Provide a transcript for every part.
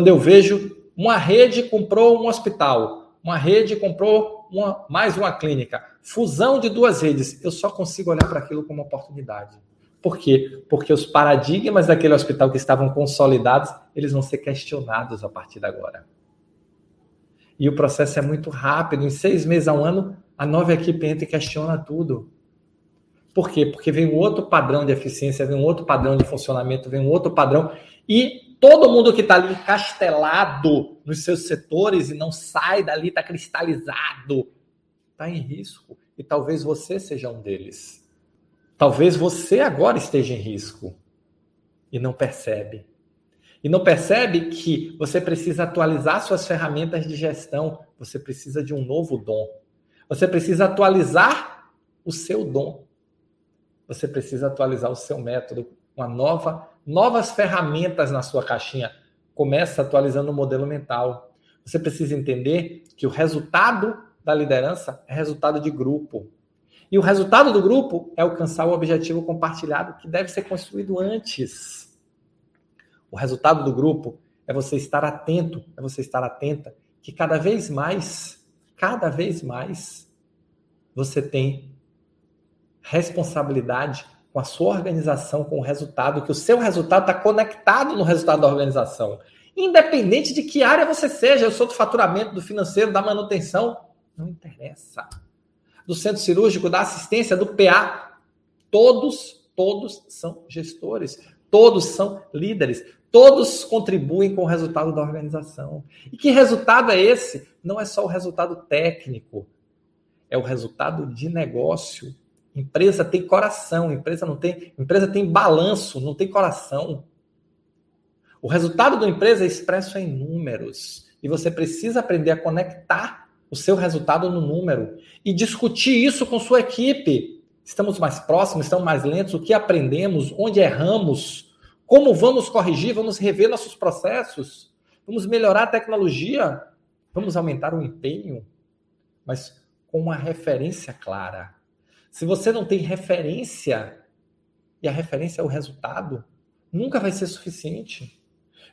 Quando eu vejo uma rede comprou um hospital, uma rede comprou uma, mais uma clínica, fusão de duas redes, eu só consigo olhar para aquilo como oportunidade. Por quê? Porque os paradigmas daquele hospital que estavam consolidados, eles vão ser questionados a partir de agora. E o processo é muito rápido. Em seis meses a um ano, a nova equipe entra e questiona tudo. Por quê? Porque vem um outro padrão de eficiência, vem um outro padrão de funcionamento, vem um outro padrão. E todo mundo que está ali encastelado nos seus setores e não sai dali, está cristalizado, está em risco. E talvez você seja um deles. Talvez você agora esteja em risco e não percebe. E não percebe que você precisa atualizar suas ferramentas de gestão, você precisa de um novo dom. Você precisa atualizar o seu dom. Você precisa atualizar o seu método, uma nova, novas ferramentas na sua caixinha. Começa atualizando o modelo mental. Você precisa entender que o resultado da liderança é resultado de grupo. E o resultado do grupo é alcançar o objetivo compartilhado que deve ser construído antes. O resultado do grupo é você estar atento, é você estar atenta que cada vez mais, cada vez mais, você tem responsabilidade com a sua organização, com o resultado, que o seu resultado está conectado no resultado da organização. Independente de que área você seja, eu sou do faturamento, do financeiro, da manutenção, não interessa do centro cirúrgico, da assistência, do PA. Todos, todos são gestores, todos são líderes, todos contribuem com o resultado da organização. E que resultado é esse? Não é só o resultado técnico, é o resultado de negócio. Empresa tem coração, empresa não tem, empresa tem balanço, não tem coração. O resultado da empresa é expresso em números e você precisa aprender a conectar o seu resultado no número e discutir isso com sua equipe. Estamos mais próximos, estamos mais lentos, o que aprendemos, onde erramos, como vamos corrigir, vamos rever nossos processos, vamos melhorar a tecnologia, vamos aumentar o empenho, mas com uma referência clara. Se você não tem referência, e a referência é o resultado, nunca vai ser suficiente.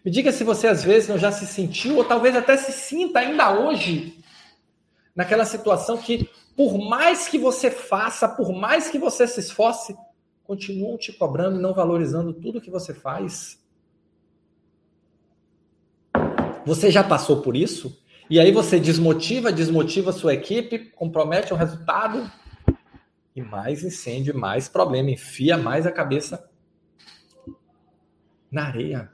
Me diga se você às vezes não já se sentiu, ou talvez até se sinta ainda hoje, naquela situação que, por mais que você faça, por mais que você se esforce, continuam te cobrando e não valorizando tudo que você faz. Você já passou por isso? E aí você desmotiva, desmotiva a sua equipe, compromete o resultado e mais incêndio, mais problema, enfia mais a cabeça na areia.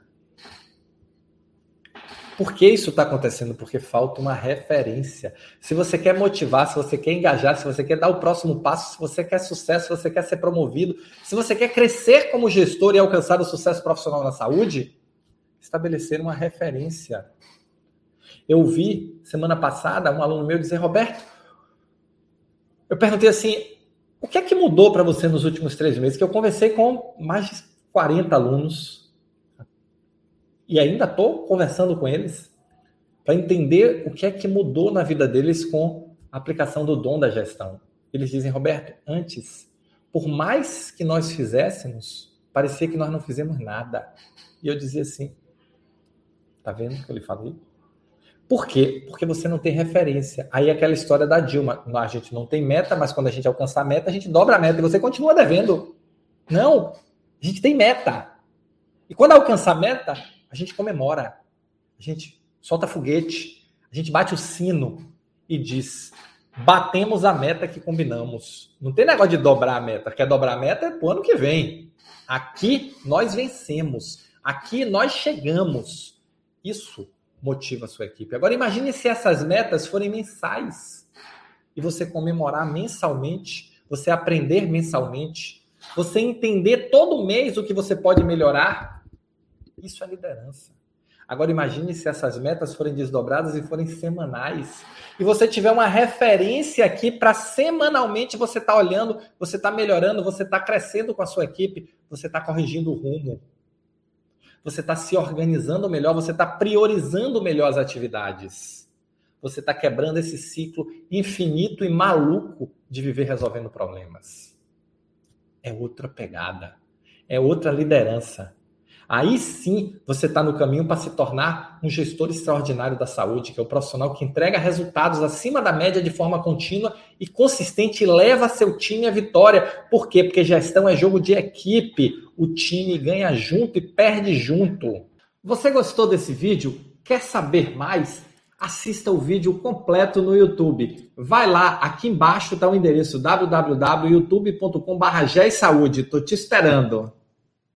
Por que isso está acontecendo? Porque falta uma referência. Se você quer motivar, se você quer engajar, se você quer dar o próximo passo, se você quer sucesso, se você quer ser promovido, se você quer crescer como gestor e alcançar o sucesso profissional na saúde, estabelecer uma referência. Eu vi semana passada um aluno meu dizer, Roberto, eu perguntei assim, o que é que mudou para você nos últimos três meses? Que eu conversei com mais de 40 alunos e ainda estou conversando com eles para entender o que é que mudou na vida deles com a aplicação do dom da gestão. Eles dizem, Roberto, antes, por mais que nós fizéssemos, parecia que nós não fizemos nada. E eu dizia assim, tá vendo o que eu lhe falei? Por quê? Porque você não tem referência. Aí aquela história da Dilma, a gente não tem meta, mas quando a gente alcançar a meta, a gente dobra a meta e você continua devendo. Não, a gente tem meta. E quando alcançar a meta, a gente comemora, a gente solta foguete, a gente bate o sino e diz: batemos a meta que combinamos. Não tem negócio de dobrar a meta. Quer dobrar a meta é pro ano que vem. Aqui nós vencemos. Aqui nós chegamos. Isso motiva a sua equipe. Agora imagine se essas metas forem mensais e você comemorar mensalmente, você aprender mensalmente, você entender todo mês o que você pode melhorar isso é liderança. Agora imagine se essas metas forem desdobradas e forem semanais. E você tiver uma referência aqui para semanalmente você estar tá olhando, você está melhorando, você está crescendo com a sua equipe, você está corrigindo o rumo. Você está se organizando melhor, você está priorizando melhor as atividades. Você está quebrando esse ciclo infinito e maluco de viver resolvendo problemas. É outra pegada, é outra liderança. Aí sim você está no caminho para se tornar um gestor extraordinário da saúde, que é o profissional que entrega resultados acima da média de forma contínua e consistente e leva seu time à vitória. Por quê? Porque gestão é jogo de equipe. O time ganha junto e perde junto. Você gostou desse vídeo? Quer saber mais? Assista o vídeo completo no YouTube. Vai lá, aqui embaixo está o endereço www.youtube.com.br. Estou te esperando.